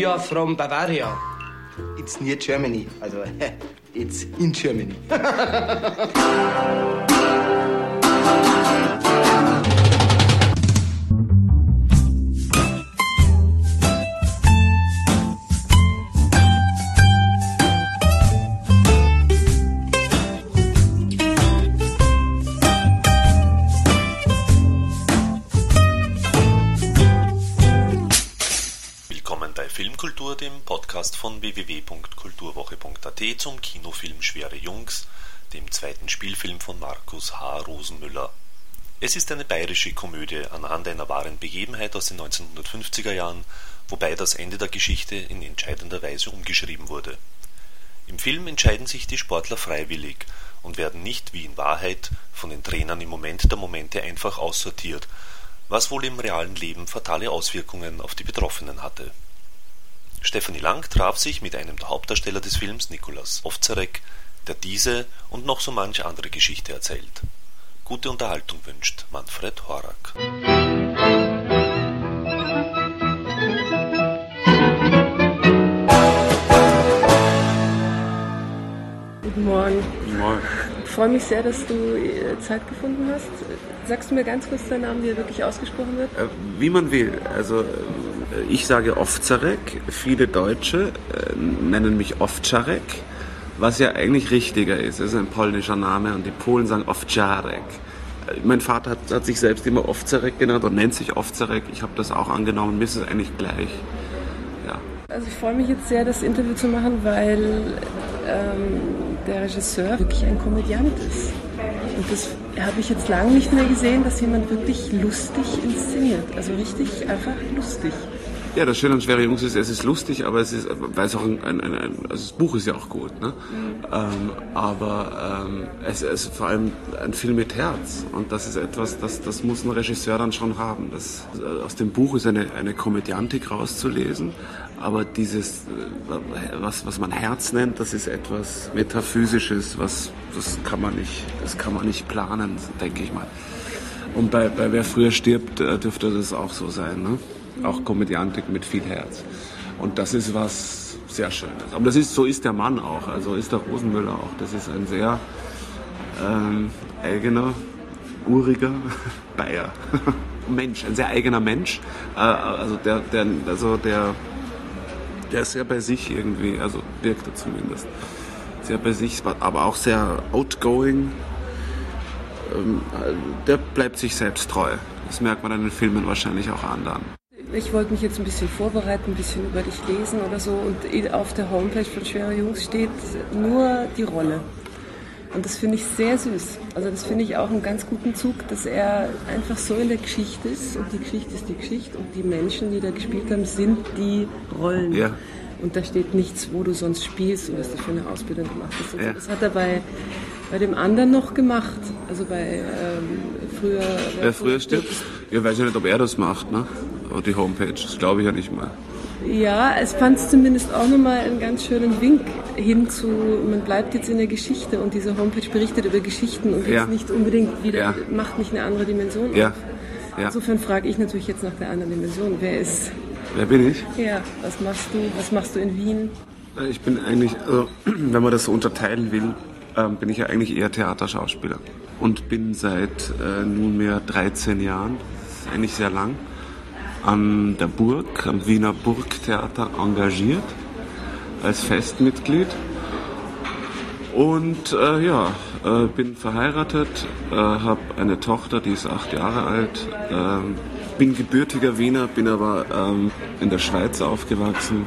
we are from Bavaria. It's near Germany. Also, it's in Germany. zum Kinofilm Schwere Jungs, dem zweiten Spielfilm von Markus H. Rosenmüller. Es ist eine bayerische Komödie anhand einer wahren Begebenheit aus den 1950er Jahren, wobei das Ende der Geschichte in entscheidender Weise umgeschrieben wurde. Im Film entscheiden sich die Sportler freiwillig und werden nicht wie in Wahrheit von den Trainern im Moment der Momente einfach aussortiert, was wohl im realen Leben fatale Auswirkungen auf die Betroffenen hatte Stefanie Lang traf sich mit einem der Hauptdarsteller des Films, Nikolaus Ovzarek, der diese und noch so manche andere Geschichte erzählt. Gute Unterhaltung wünscht Manfred Horak. Guten Morgen. Guten Morgen. Ich freue mich sehr, dass du äh, Zeit gefunden hast. Sagst du mir ganz kurz deinen Namen, wie er wirklich ausgesprochen wird? Äh, wie man will. Also ich sage Ovzarek, viele Deutsche äh, nennen mich Ovczarek, was ja eigentlich richtiger ist. Es ist ein polnischer Name und die Polen sagen Ovczarek. Mein Vater hat, hat, sich selbst immer Ovzarek genannt und nennt sich Ovzarek. Ich habe das auch angenommen, mir ist es eigentlich gleich. Ja. Also ich freue mich jetzt sehr, das Interview zu machen, weil ähm, der Regisseur wirklich ein Komödiant ist. Und das habe ich jetzt lange nicht mehr gesehen, dass jemand wirklich lustig inszeniert. Also richtig einfach lustig. Ja, das Schöne an Schwere Jungs ist, es ist lustig, aber es ist, weil es auch ein, ein, ein, also das Buch ist ja auch gut, ne? Mhm. Ähm, aber ähm, es ist vor allem ein Film mit Herz und das ist etwas, das, das muss ein Regisseur dann schon haben. Das, aus dem Buch ist eine, eine Komödiantik rauszulesen, aber dieses, äh, was, was man Herz nennt, das ist etwas Metaphysisches, was, das kann man nicht, das kann man nicht planen, denke ich mal. Und bei, bei Wer früher stirbt, äh, dürfte das auch so sein, ne? Auch Komödiantik mit viel Herz. Und das ist was sehr Schönes. Aber das ist, so ist der Mann auch, also ist der Rosenmüller auch. Das ist ein sehr ähm, eigener, uriger Bayer. Mensch, ein sehr eigener Mensch. Äh, also der, der, also der, der ist sehr bei sich irgendwie, also wirkt er zumindest. Sehr bei sich, aber auch sehr outgoing. Ähm, der bleibt sich selbst treu. Das merkt man in den Filmen wahrscheinlich auch an dann. Ich wollte mich jetzt ein bisschen vorbereiten, ein bisschen über dich lesen oder so. Und auf der Homepage von Schwere Jungs steht nur die Rolle. Und das finde ich sehr süß. Also das finde ich auch einen ganz guten Zug, dass er einfach so in der Geschichte ist. Und die Geschichte ist die Geschichte. Und die Menschen, die da gespielt haben, sind die Rollen. Ja. Und da steht nichts, wo du sonst spielst und was du für eine Ausbildung gemacht hast. Also ja. Das hat er bei, bei dem anderen noch gemacht. Also bei ähm, früher. Wer früher stirbt? Ja, weiß ich nicht, ob er das macht, ne? Die Homepage, das glaube ich ja nicht mal. Ja, es fand es zumindest auch nochmal einen ganz schönen Wink hin zu, man bleibt jetzt in der Geschichte und diese Homepage berichtet über Geschichten und jetzt ja. nicht unbedingt wieder, ja. macht nicht eine andere Dimension ja. auf. Ja. Insofern frage ich natürlich jetzt nach der anderen Dimension. Wer ist. Wer bin ich? Ja, was machst du? Was machst du in Wien? Ich bin eigentlich, also, wenn man das so unterteilen will, ähm, bin ich ja eigentlich eher Theaterschauspieler und bin seit äh, nunmehr 13 Jahren, das ist eigentlich sehr lang, an der Burg, am Wiener Burgtheater engagiert als Festmitglied. Und äh, ja, äh, bin verheiratet, äh, habe eine Tochter, die ist acht Jahre alt, ähm, bin gebürtiger Wiener, bin aber ähm, in der Schweiz aufgewachsen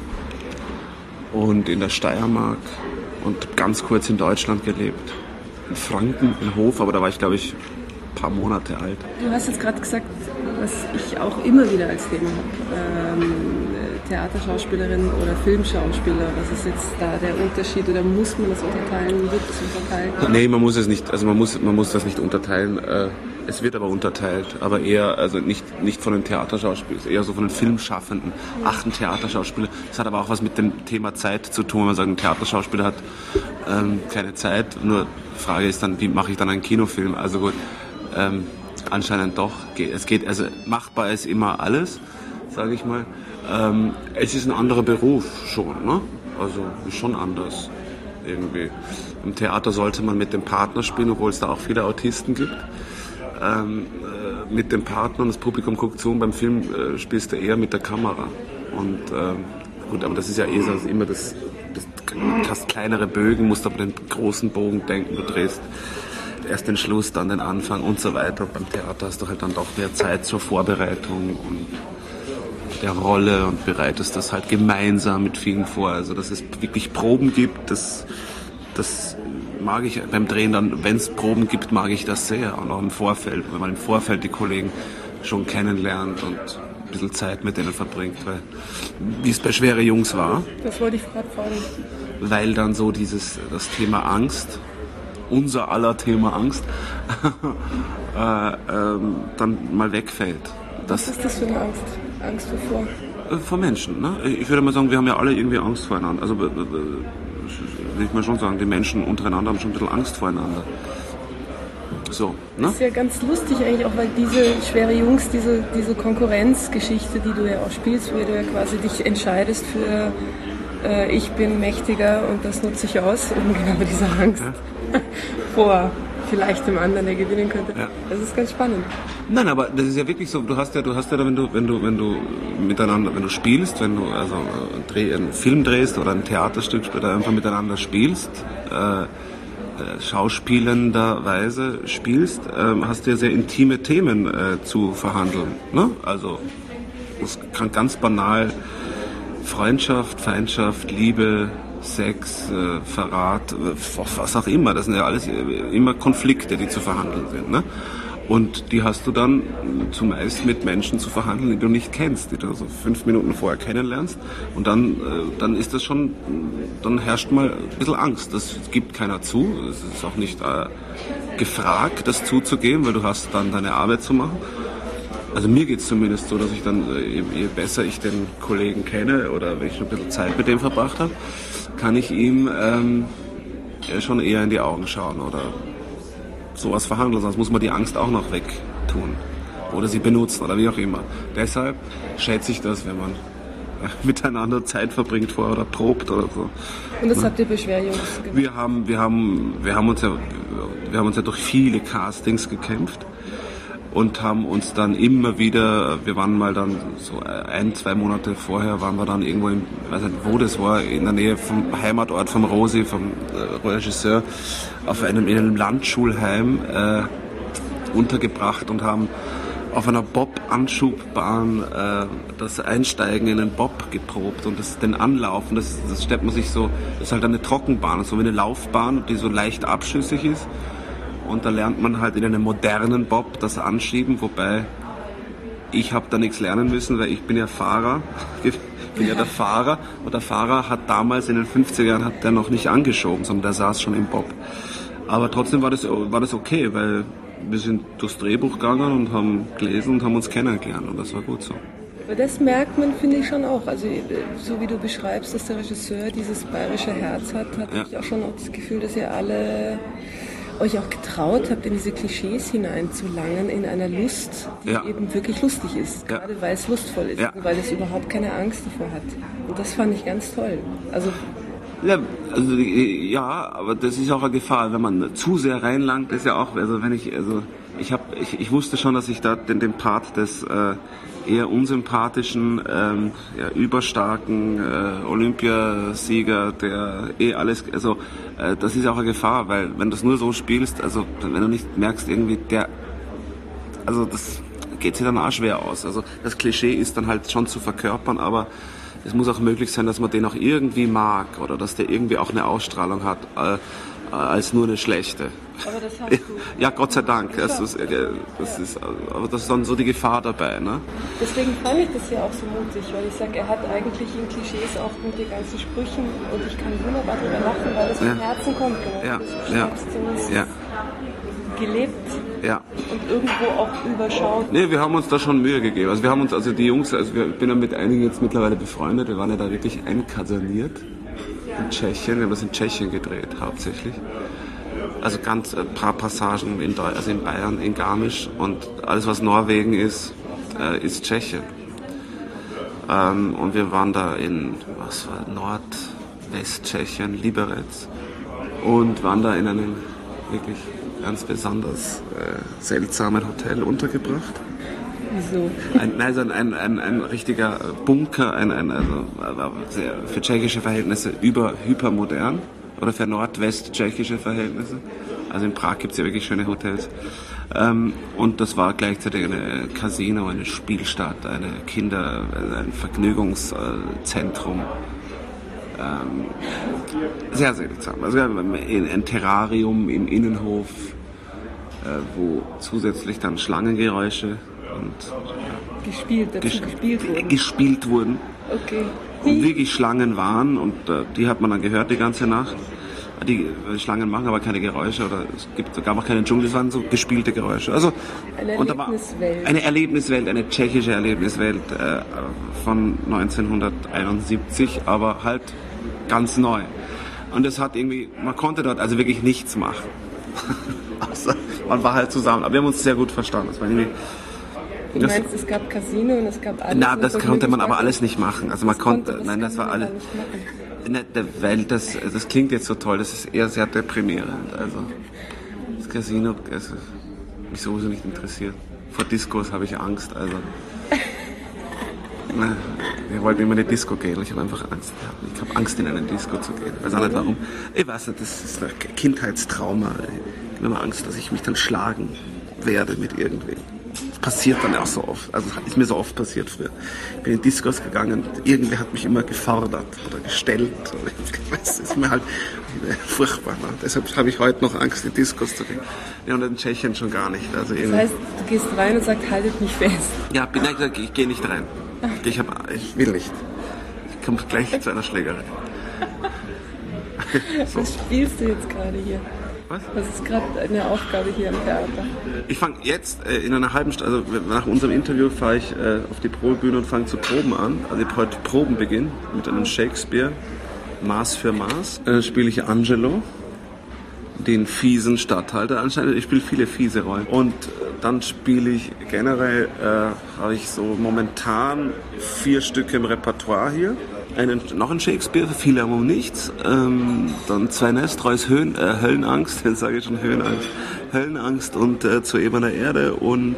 und in der Steiermark und ganz kurz in Deutschland gelebt. In Franken, in Hof, aber da war ich glaube ich paar Monate alt. Du hast jetzt gerade gesagt, was ich auch immer wieder als Thema habe. Ähm, Theaterschauspielerin oder Filmschauspieler? Was ist jetzt da der Unterschied oder muss man das unterteilen? Wird das unterteilt? Nee, man muss es nicht, also man muss, man muss das nicht unterteilen. Äh, es wird aber unterteilt, aber eher, also nicht, nicht von den Theaterschauspielern, eher so von den Filmschaffenden. Ach, ein Theaterschauspieler. Das hat aber auch was mit dem Thema Zeit zu tun. Wenn man sagt, ein Theaterschauspieler hat ähm, keine Zeit. Nur die Frage ist dann, wie mache ich dann einen Kinofilm? Also gut, ähm, anscheinend doch. Es geht, also machbar ist immer alles. sage ich mal. Ähm, es ist ein anderer Beruf schon, ne? Also schon anders irgendwie. Im Theater sollte man mit dem Partner spielen, obwohl es da auch viele Autisten gibt. Ähm, äh, mit dem Partner und das Publikum guckt zu und beim Film äh, spielst du eher mit der Kamera. Und ähm, gut, aber das ist ja eh so, immer das, das, du hast kleinere Bögen, musst aber den großen Bogen denken, du drehst erst den Schluss, dann den Anfang und so weiter. Und beim Theater hast du halt dann doch mehr Zeit zur Vorbereitung und der Rolle und bereitest das halt gemeinsam mit vielen vor. Also dass es wirklich Proben gibt, das, das mag ich beim Drehen dann, wenn es Proben gibt, mag ich das sehr. Und auch im Vorfeld, wenn man im Vorfeld die Kollegen schon kennenlernt und ein bisschen Zeit mit denen verbringt. Weil, wie es bei Schwere Jungs war. Das wollte ich gerade fragen. Weil dann so dieses, das Thema Angst, unser aller Thema Angst, äh, ähm, dann mal wegfällt. Das, Was ist das für eine Angst? Angst wovor? Äh, vor Menschen. Ne? Ich würde mal sagen, wir haben ja alle irgendwie Angst voreinander. Also will ich mal schon sagen, die Menschen untereinander haben schon ein bisschen Angst voreinander. So, ne? Das ist ja ganz lustig eigentlich auch, weil diese schwere Jungs, diese, diese Konkurrenzgeschichte, die du ja auch spielst, wo du ja quasi dich entscheidest für äh, ich bin mächtiger und das nutze ich aus, um genau diese Angst ja. vor vielleicht dem anderen, der gewinnen könnte. Ja. Das ist ganz spannend. Nein, aber das ist ja wirklich so. Du hast ja, du hast ja, wenn du, wenn du, wenn du miteinander, wenn du spielst, wenn du also äh, einen Film drehst oder ein Theaterstück oder einfach miteinander spielst, äh, äh, schauspielenderweise spielst, äh, hast du ja sehr intime Themen äh, zu verhandeln. Ne? Also es kann ganz banal Freundschaft, Feindschaft, Liebe, Sex, äh, Verrat, äh, was auch immer. Das sind ja alles äh, immer Konflikte, die zu verhandeln sind. Ne? Und die hast du dann zumeist mit Menschen zu verhandeln, die du nicht kennst, die du so fünf Minuten vorher kennenlernst. Und dann, dann ist das schon, dann herrscht mal ein bisschen Angst. Das gibt keiner zu. Es ist auch nicht äh, gefragt, das zuzugeben, weil du hast dann deine Arbeit zu machen. Also mir geht es zumindest so, dass ich dann, je, je besser ich den Kollegen kenne oder wenn ich schon ein bisschen Zeit mit dem verbracht habe, kann ich ihm ähm, schon eher in die Augen schauen oder sowas verhandeln. Sonst muss man die Angst auch noch wegtun oder sie benutzen oder wie auch immer. Deshalb schätze ich das, wenn man miteinander Zeit verbringt vorher oder probt oder so. Und das habt ihr bei Schwerjungs gemacht? Wir haben, wir haben, wir haben uns ja, wir haben uns ja durch viele Castings gekämpft und haben uns dann immer wieder, wir waren mal dann so ein, zwei Monate vorher, waren wir dann irgendwo, in, weiß nicht wo das war, in der Nähe vom Heimatort vom Rosi, vom äh, Regisseur, auf einem, in einem Landschulheim äh, untergebracht und haben auf einer Bob-Anschubbahn äh, das Einsteigen in den Bob geprobt und das, den Anlaufen, das, das stellt man sich so, das ist halt eine Trockenbahn, so wie eine Laufbahn, die so leicht abschüssig ist und da lernt man halt in einem modernen Bob das Anschieben, wobei ich habe da nichts lernen müssen, weil ich bin ja Fahrer. Ich bin ja der Fahrer und der Fahrer hat damals in den 50er Jahren hat der noch nicht angeschoben, sondern der saß schon im Bob. Aber trotzdem war das, war das okay, weil wir sind durchs Drehbuch gegangen und haben gelesen und haben uns kennengelernt und das war gut so. Aber das merkt man, finde ich schon auch. Also so wie du beschreibst, dass der Regisseur dieses bayerische Herz hat, hatte ja. ich auch schon das Gefühl, dass ihr alle euch auch getraut habt, in diese Klischees hineinzulangen, in einer Lust, die ja. eben wirklich lustig ist. Ja. Gerade weil es lustvoll ist, ja. weil es überhaupt keine Angst davor hat. Und das fand ich ganz toll. Also ja, also ja, aber das ist auch eine Gefahr, wenn man zu sehr reinlangt, ist ja auch, also wenn ich, also ich habe, ich, ich wusste schon, dass ich da den, den Part des äh, eher unsympathischen, ähm, ja, überstarken äh, Olympiasieger, der eh alles, also äh, das ist auch eine Gefahr, weil wenn du es nur so spielst, also wenn du nicht merkst, irgendwie der, also das geht sich dann auch schwer aus. Also das Klischee ist dann halt schon zu verkörpern, aber es muss auch möglich sein, dass man den auch irgendwie mag oder dass der irgendwie auch eine Ausstrahlung hat, äh, als nur eine schlechte. Aber das hast du. Ja, Gott sei Dank. Das ist, äh, das ist, aber das ist dann so die Gefahr dabei. Ne? Deswegen fand ich das ja auch so mutig, weil ich sage, er hat eigentlich in Klischees auch mit den ganzen Sprüchen und ich kann wunderbar darüber lachen, weil das ja. vom Herzen kommt. Genau. Ja. Ja. ja. Gelebt ja. und irgendwo auch überschaut. Nee, wir haben uns da schon Mühe gegeben. Also wir haben uns, also die Jungs, also wir, ich bin ja mit einigen jetzt mittlerweile befreundet, wir waren ja da wirklich einkaserniert in Tschechien, wir haben das in Tschechien gedreht hauptsächlich also ganz ein paar Passagen in, also in Bayern, in Garmisch und alles was Norwegen ist, äh, ist Tschechien. Ähm, und wir waren da in, was war, Nordwesttschechien, Liberec. Und waren da in einem wirklich ganz besonders äh, seltsamen Hotel untergebracht. Wieso? Ein, nein, ein, ein, ein, ein richtiger Bunker, ein, ein, also sehr, für tschechische Verhältnisse über hypermodern oder für nordwest-tschechische Verhältnisse. Also in Prag gibt es ja wirklich schöne Hotels. Ähm, und das war gleichzeitig eine Casino, eine Spielstadt, eine Kinder-, ein Vergnügungszentrum. Ähm, sehr seltsam. Also ein Terrarium im Innenhof, äh, wo zusätzlich dann Schlangengeräusche und Gespielt, ges gespielt wurden. gespielt wurden. Okay. Und wirklich Schlangen waren und äh, die hat man dann gehört die ganze Nacht. Die äh, Schlangen machen aber keine Geräusche oder es gibt, gab auch keine Dschungel, es waren so gespielte Geräusche. Also, Eine Erlebniswelt. Eine Erlebniswelt, eine tschechische Erlebniswelt äh, von 1971, aber halt ganz neu. Und es hat irgendwie, man konnte dort also wirklich nichts machen. Außer, man war halt zusammen. Aber wir haben uns sehr gut verstanden. Das war irgendwie, Du das- meinst, es gab Casino und es gab alles. na, das konnte man aber alles nicht machen. Also man konnte, das nein, das war alles. Ne, der- weil das, das klingt jetzt so toll, das ist eher sehr deprimierend. Also das Casino also, mich sowieso nicht interessiert. Vor Discos habe ich Angst. Also Na, wir wollten immer in eine Disco gehen und ich habe einfach Angst gehabt. Ich habe Angst, in eine Disco zu gehen. Ich weiß auch nicht warum. Ich weiß nicht, das ist ein Kindheitstrauma. Ich habe immer Angst, dass ich mich dann schlagen werde mit irgendwem. Das passiert dann auch so oft. Also ist mir so oft passiert früher. Ich bin in Discos gegangen und irgendwer hat mich immer gefordert oder gestellt. Das ist mir halt furchtbar. Ne? Deshalb habe ich heute noch Angst, in Discos zu gehen. Ja, und in Tschechien schon gar nicht. Also Das heißt, du gehst rein und sagst, haltet mich fest. ja, bin ich gesagt, ich gehe nicht rein. Ich, hab, ich will nicht. Ich komme gleich zu einer Schlägerei. Was spielst du jetzt gerade hier? Was? Was ist gerade eine Aufgabe hier am Theater? Ich fange jetzt äh, in einer halben Stunde, also nach unserem Interview fahre ich äh, auf die Probebühne und fange zu Proben an. Also ich habe heute Probenbeginn mit einem Shakespeare, Maß für Maß. Äh, spiele ich Angelo, den fiesen Stadthalter anscheinend. Ich spiele viele fiese Rollen. Und äh, dann spiele ich generell, äh, habe ich so momentan vier Stücke im Repertoire hier. Einen, noch ein Shakespeare, viele haben um nichts. Ähm, dann zwei Nestreus Höhen, äh, Höllenangst, jetzt sage ich schon Höhenangst. Höllenangst und äh, zur Ebener Erde und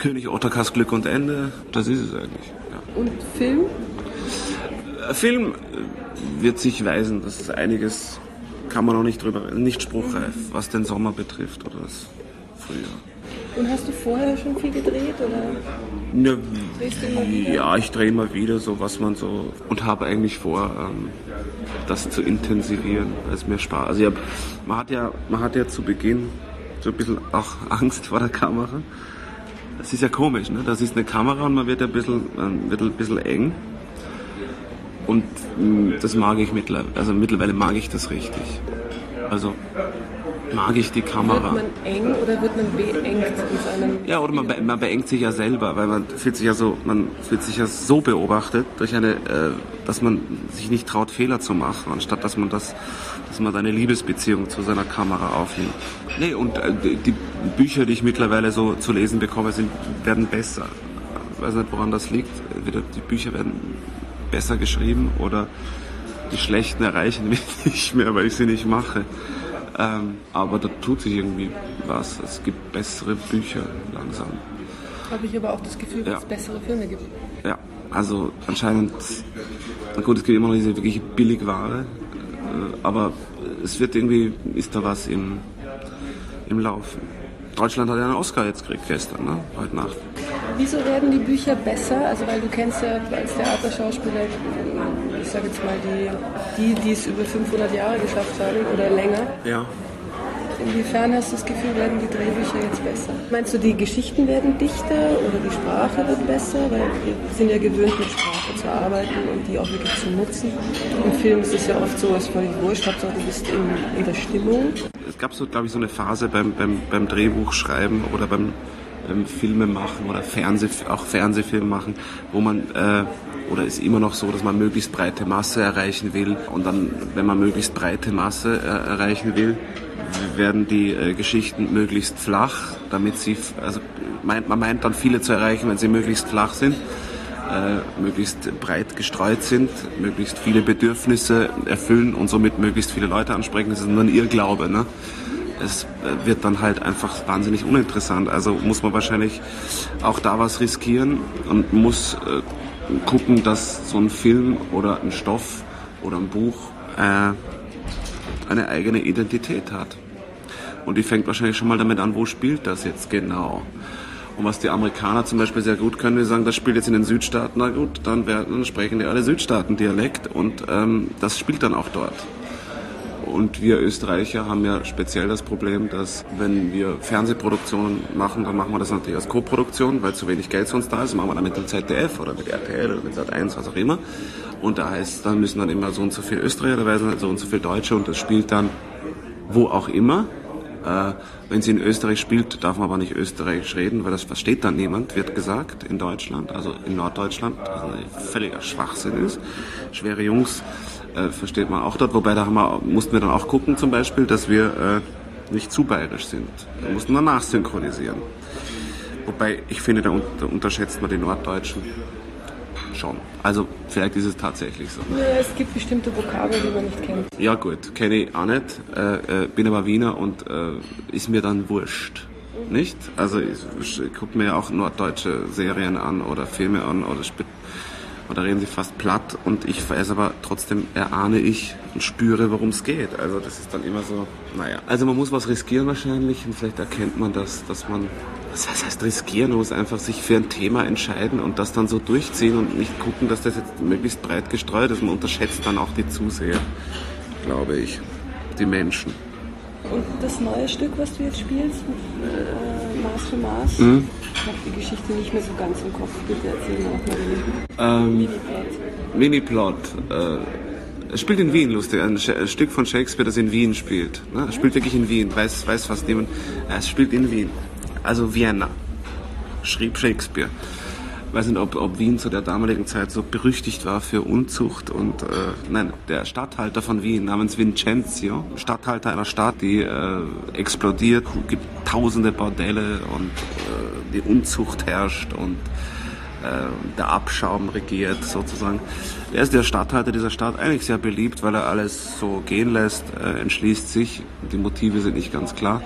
König Ottakars Glück und Ende. Das ist es eigentlich. Ja. Und Film? Ein Film äh, wird sich weisen, das ist einiges, kann man auch nicht drüber, nicht spruchreif, was den Sommer betrifft oder das Frühjahr. Und hast du vorher schon viel gedreht? Oder? Wieder? ja, ich drehe immer wieder so, was man so und habe eigentlich vor, ähm, das zu intensivieren, weil es mir Spaß. Also ja, man hat ja, man hat ja zu Beginn so ein bisschen auch Angst vor der Kamera. Das ist ja komisch, ne? Das ist eine Kamera und man wird ein bisschen, man wird ein bisschen eng. Und mh, das mag ich mittlerweile, also mittlerweile mag ich das richtig. Also mag ich die Kamera. Wird man eng oder wird man beengt in seinem... Ja, oder man, be man beengt sich ja selber, weil man fühlt sich ja so, man fühlt sich ja so beobachtet durch eine, äh, dass man sich nicht traut, Fehler zu machen, anstatt dass man das, dass man seine Liebesbeziehung zu seiner Kamera aufnimmt. Nee, und äh, die die Bücher, die ich mittlerweile so zu lesen bekomme, sind, werden besser. Ich weiß nicht, woran das liegt. Entweder die Bücher werden besser geschrieben oder die schlechten erreichen mich nicht mehr, weil ich sie nicht mache. Ähm, aber da tut sich irgendwie was. Es gibt bessere Bücher langsam. Habe ich aber auch das Gefühl, dass Ja. es bessere Filme gibt. Ja, also anscheinend, na gut, es gibt immer noch diese wirklich Billigware, äh, aber es wird irgendwie, ist da was im, im Laufen. Deutschland hat ja einen Oscar jetzt gekriegt gestern, ne? heute Nacht. Wieso werden die Bücher besser? Also weil du kennst ja als Theaterschauspieler, sage jetzt mal die, die, die es über 500 Jahre geschafft haben oder länger. Ja. Inwiefern hast du das Gefühl, werden die Drehbücher jetzt besser? Meinst du, die Geschichten werden dichter oder die Sprache wird besser? Weil wir sind ja gewöhnt, mit Sprache zu arbeiten und die auch wirklich zu nutzen. Im Film ist es ja oft so, es völlig wurscht, Hauptsache du bist in, in der Stimmung. Es gab so, glaube ich, so eine Phase beim, beim, beim Drehbuchschreiben oder beim, beim Filme machen oder Fernseh, auch Fernsehfilm machen, wo man, äh, oder ist immer noch so, dass man möglichst breite Masse erreichen will. Und dann, wenn man möglichst breite Masse äh, erreichen will, werden die äh, Geschichten möglichst flach, damit sie, also meint, man meint dann viele zu erreichen, wenn sie möglichst flach sind. äh, möglichst breit gestreut sind, möglichst viele Bedürfnisse erfüllen und somit möglichst viele Leute ansprechen. Das ist nur ein Irrglaube. Ne? Es äh, wird dann halt einfach wahnsinnig uninteressant. Also muss man wahrscheinlich auch da was riskieren und muss äh, gucken, dass so ein Film oder ein Stoff oder ein Buch äh, eine eigene Identität hat. Und die fängt wahrscheinlich schon mal damit an, wo spielt das jetzt genau. Und was die Amerikaner zum Beispiel sehr gut können, die sagen, das spielt jetzt in den Südstaaten, na gut, dann, werden, dann sprechen die alle Südstaaten-Dialekt und ähm, das spielt dann auch dort. Und wir Österreicher haben ja speziell das Problem, dass wenn wir Fernsehproduktionen machen, dann machen wir das natürlich als Co-Produktion, weil zu wenig Geld sonst da ist. Machen wir dann mit dem ZDF oder mit RTL oder mit Sat1, was auch immer. Und da heißt, dann müssen dann immer so und so viel Österreicher dabei sein, so und so viel Deutsche und das spielt dann wo auch immer. Äh, wenn sie in Österreich spielt, darf man aber nicht österreichisch reden, weil das versteht dann niemand, wird gesagt, in Deutschland, also in Norddeutschland, was ein völliger Schwachsinn ist. Schwere Jungs äh, versteht man auch dort, wobei da haben wir, mussten wir dann auch gucken zum Beispiel, dass wir äh, nicht zu bayerisch sind. Wir mussten dann nachsynchronisieren. Wobei ich finde, da, da unterschätzt man die Norddeutschen schon. Also vielleicht ist es tatsächlich so. Ja, es gibt bestimmte Vokabeln, die man nicht kennt. Ja gut, kenne ich auch nicht. Äh, äh, bin aber Wiener und äh, ist mir dann wurscht. Nicht? Also ich, ich gucke mir ja auch norddeutsche Serien an oder Filme an oder oder reden sie fast platt und ich weiß aber trotzdem erahne ich und spüre, worum es geht. Also das ist dann immer so, naja. Also man muss was riskieren wahrscheinlich und vielleicht erkennt man das, dass man was heißt riskieren? Man muss einfach sich für ein Thema entscheiden und das dann so durchziehen und nicht gucken, dass das jetzt möglichst breit gestreut ist. Man unterschätzt dann auch die Zuseher, glaube ich, die Menschen. Und das neue Stück, was du jetzt spielst, äh, Maß für Maß, mhm. Ich habe die Geschichte nicht mehr so ganz im Kopf. Bitte erzähl mir auch mal den ähm, Mini-Plot. Äh, es spielt in Wien, lustig. Ein, Stück von Shakespeare, das in Wien spielt. Ne? Es spielt wirklich in Wien. Weiß, weiß fast niemand. Es spielt in Wien also Vienna, schrieb Shakespeare. Ich weiß nicht, ob, ob Wien zu der damaligen Zeit so berüchtigt war für Unzucht und äh, nein, der Statthalter von Wien namens Vincenzio, Statthalter einer Stadt, die äh, explodiert, gibt tausende Bordelle und äh, die Unzucht herrscht und äh, der Abschaum regiert sozusagen. Er ist der Stadthalter dieser Stadt, eigentlich sehr beliebt, weil er alles so gehen lässt, äh, entschließt sich, die Motive sind nicht ganz klar,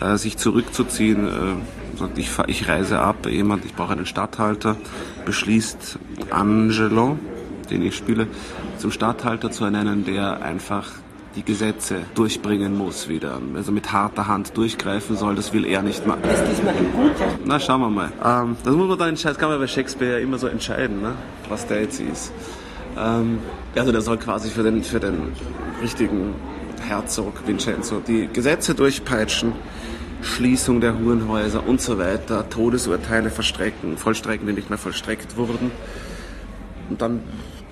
äh, sich zurückzuziehen, äh, sagt, ich, ich reise ab, jemand, ich brauche einen Stadthalter, beschließt Angelo, den ich spiele, zum Stadthalter zu ernennen, der einfach die Gesetze durchbringen muss wieder. Also mit harter Hand durchgreifen soll, das will er nicht machen. Ist diesmal ein guter? Na, schauen wir mal. Ähm, das muss man dann entscheiden, das kann man bei Shakespeare ja immer so entscheiden, ne? was der jetzt ist. Ähm, also der soll quasi für den, für den richtigen Herzog Vincenzo die Gesetze durchpeitschen, Schließung der Hurenhäuser und so weiter, Todesurteile verstrecken, vollstrecken, die nicht mehr vollstreckt wurden. Und dann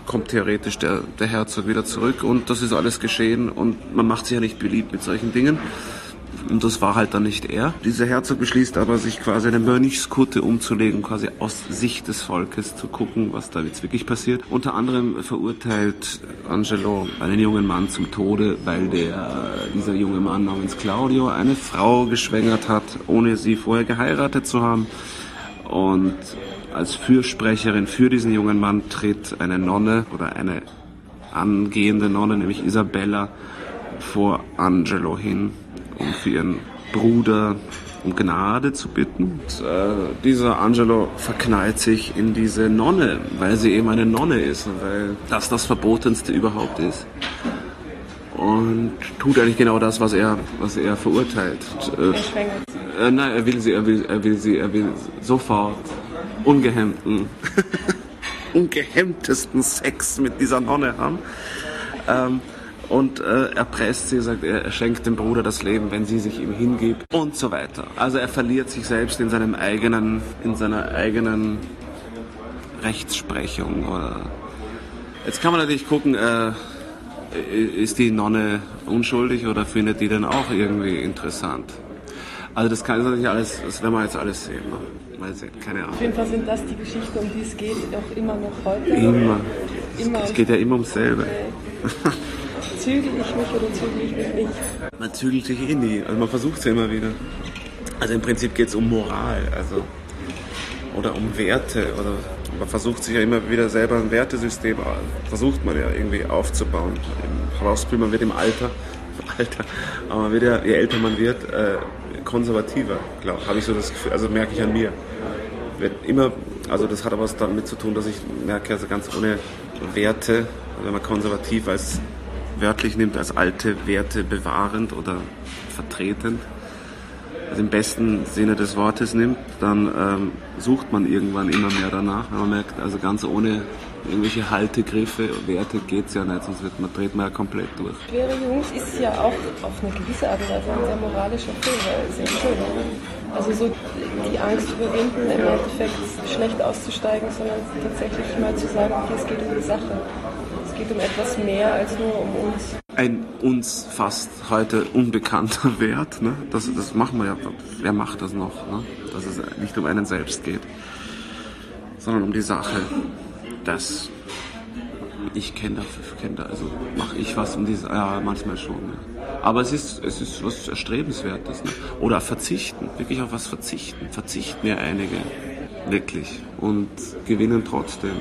kommt theoretisch der, der Herzog wieder zurück und das ist alles geschehen und man macht sich ja nicht beliebt mit solchen Dingen. Und das war halt dann nicht er. Dieser Herzog beschließt aber, sich quasi eine Mönchskutte umzulegen, quasi aus Sicht des Volkes zu gucken, was da jetzt wirklich passiert. Unter anderem verurteilt Angelo einen jungen Mann zum Tode, weil der, dieser junge Mann namens Claudio eine Frau geschwängert hat, ohne sie vorher geheiratet zu haben. Und als Fürsprecherin für diesen jungen Mann tritt eine Nonne oder eine angehende Nonne, nämlich Isabella, vor Angelo hin, um für ihren Bruder um Gnade zu bitten. Und, äh, dieser Angelo verknallt sich in diese Nonne, weil sie eben eine Nonne ist und weil das das Verbotenste überhaupt ist. Und tut eigentlich genau das, was er, was er verurteilt. Äh, äh, nein, er will sie, er will, er will sie, er will sofort ungehemmten, ungehemmtesten Sex mit dieser Nonne haben. Ähm, und äh, er presst sie, sagt, er, er schenkt dem Bruder das Leben, wenn sie sich ihm hingibt und so weiter. Also er verliert sich selbst in seinem eigenen, in seiner eigenen Rechtsprechung. Oder Jetzt kann man natürlich gucken, äh, ist die Nonne unschuldig oder findet die dann auch irgendwie interessant? Also das kann natürlich alles, das werden wir jetzt alles sehen. Sehen, keine Ahnung. Auf jeden Fall sind das die Geschichten, um die es geht, auch immer noch heute. Immer. immer. Es, geht ja immer ums selbe. Okay. zügel ich mich oder zügel ich mich nicht? Man zügelt sich eh nie. Also man versucht es ja immer wieder. Also im Prinzip geht es um Moral, also oder um Werte oder man versucht sich ja immer wieder selber ein Wertesystem, versucht man ja irgendwie aufzubauen. Rausspielen, man wird im Alter, Alter, aber man wird ja, je älter man wird, äh, konservativer, glaube habe ich so das Gefühl, also merke ich an mir. Wird immer, also das hat aber was damit zu tun, dass ich merke, also ganz ohne Werte, wenn man konservativ als wörtlich nimmt, als alte Werte bewahrend oder vertretend, also im besten Sinne des Wortes nimmt, dann ähm, sucht man irgendwann immer mehr danach. Man merkt, also ganz ohne irgendwelche Haltegriffe, Werte geht es ja nicht, sonst wird man, dreht man ja komplett durch. Schwere Jungs ist ja auch auf eine gewisse Art und Weise ein sehr moralischer Film, weil sehr schön. Also so die Angst überwinden, im Endeffekt schlecht auszusteigen, sondern tatsächlich mal zu sagen, okay, es geht um die Sache. Es geht um etwas mehr als nur um uns. Ein uns fast heute unbekannter Wert, ne? das, das machen wir ja, wer macht das noch, ne? dass es nicht um einen selbst geht, sondern um die Sache das ich kenne kenn da, also mache ich was um diese, ja, manchmal schon. Ja. Aber es ist, es ist was Erstrebenswertes. Ne? Oder verzichten, wirklich auf was verzichten. Verzichten ja einige, wirklich. Und gewinnen trotzdem.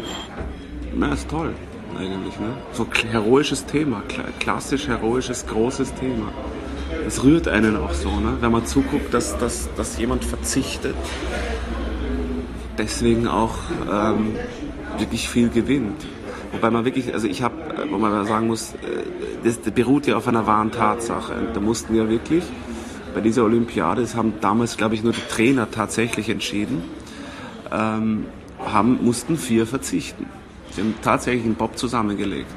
Na, ist toll, eigentlich. Ne? So heroisches Thema, klassisch heroisches, großes Thema. Es rührt einen auch so, ne? wenn man zuguckt, dass, dass, dass jemand verzichtet. Deswegen auch ähm, wirklich viel gewinnt. Wobei man wirklich, also ich habe, wo man sagen muss, äh, das, beruht ja auf einer wahren Tatsache. Da mussten wir wirklich bei dieser Olympiade, das haben damals, glaube ich, nur die Trainer tatsächlich entschieden, ähm, haben, mussten vier verzichten. Sie haben tatsächlich einen Bob zusammengelegt.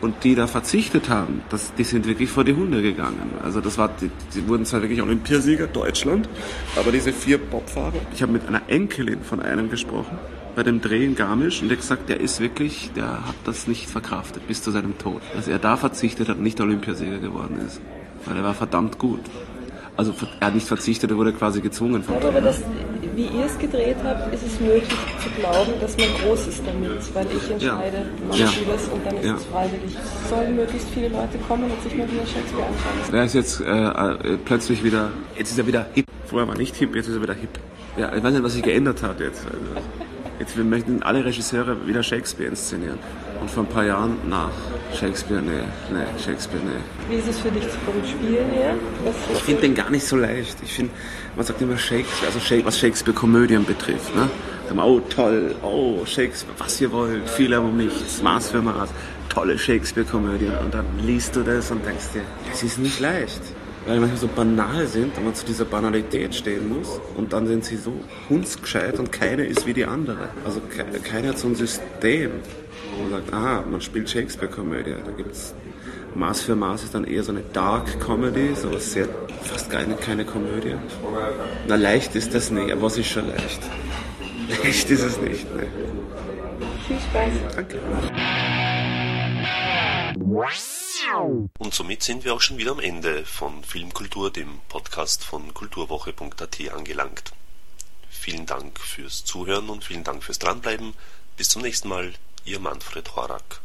Und die da verzichtet haben, das, die sind wirklich vor die Hunde gegangen. Also das war, die, die wurden zwar wirklich Olympiasieger, Deutschland, aber diese vier Bobfahrer, ich habe mit einer Enkelin von einem gesprochen, bei dem Dreh in Garmisch und der gesagt, der ist wirklich, der hat das nicht verkraftet bis zu seinem Tod. Dass er da verzichtet hat und nicht Olympiasieger geworden ist. Weil er war verdammt gut. Also er hat nicht verzichtet, er wurde quasi gezwungen. Vom aber das, wie ihr es gedreht habt, ist es möglich zu glauben, dass man groß ist damit, weil ich entscheide, ja. man ja. das und dann ist ja. es freiwillig. Sollen möglichst viele Leute kommen und sich mal wieder Shakespeare anschauen. Er ist jetzt äh, äh, plötzlich wieder, jetzt ist er wieder hip. Vorher war nicht hip, jetzt ist er wieder hip. Ja, ich weiß nicht, was sich geändert hat jetzt. Also. Jetzt wir möchten alle Regisseure wieder Shakespeare inszenieren. Und vor ein paar Jahren, nach Shakespeare, nee, nee, Shakespeare, nee. Wie ist es für dich vom Spielen her? ich finde den gar nicht so leicht. Ich finde, man sagt immer Shakespeare, also was Shakespeare-Komödien betrifft. Ne? Oh toll, oh Shakespeare, was ihr wollt, viel aber um nichts, Maß für Maß. Tolle Shakespeare-Komödien. Und dann liest du das und denkst dir, das ist nicht leicht weil die manchmal so banal sind und man zu dieser Banalität stehen muss und dann sind sie so hundsgescheit und keine ist wie die andere. Also keiner hat so ein System, wo man sagt, aha, man spielt Shakespeare-Komödie, da gibt es Maß für Maß ist dann eher so eine Dark Comedy, so sehr, fast keine, keine Komödie. Na, leicht ist das nicht, aber was ist schon leicht? Leicht ist es nicht, ne? Viel Spaß. Danke. Und somit sind wir auch schon wieder am Ende von Filmkultur, dem Podcast von kulturwoche.at angelangt. Vielen Dank fürs Zuhören und vielen Dank fürs Dranbleiben. Bis zum nächsten Mal, Ihr Manfred Horak.